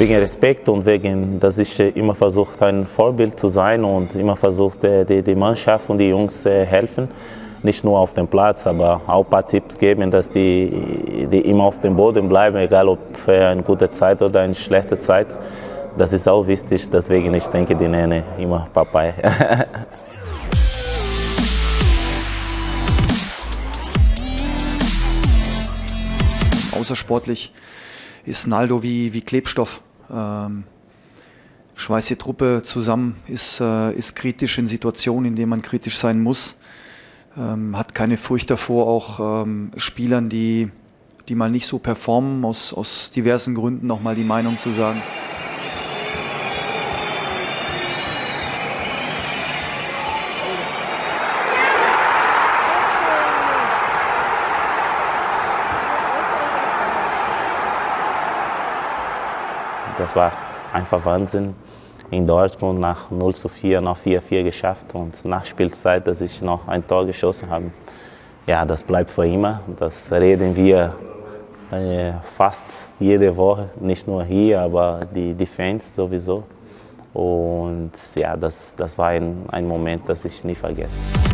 wegen Respekt und wegen, dass ich immer versucht, ein Vorbild zu sein und immer versucht, die, die Mannschaft und die Jungs helfen. Nicht nur auf dem Platz, aber auch ein paar Tipps geben, dass die, die immer auf dem Boden bleiben, egal ob für eine gute Zeit oder eine schlechte Zeit. Das ist auch wichtig, deswegen ich denke, die nenne immer Papai. Außersportlich ist Naldo wie, wie Klebstoff. Ähm, schweißt Truppe zusammen, ist, äh, ist kritisch in Situationen, in denen man kritisch sein muss. Ähm, hat keine Furcht davor, auch ähm, Spielern, die, die mal nicht so performen, aus, aus diversen Gründen nochmal die Meinung zu sagen. Das war einfach Wahnsinn. In Dortmund nach 0 zu 4 noch 4-4 geschafft und nach Spielzeit, dass ich noch ein Tor geschossen habe. Ja, das bleibt für immer. Das reden wir äh, fast jede Woche, nicht nur hier, aber die, die Fans sowieso. Und ja, das, das war ein, ein Moment, das ich nie vergesse.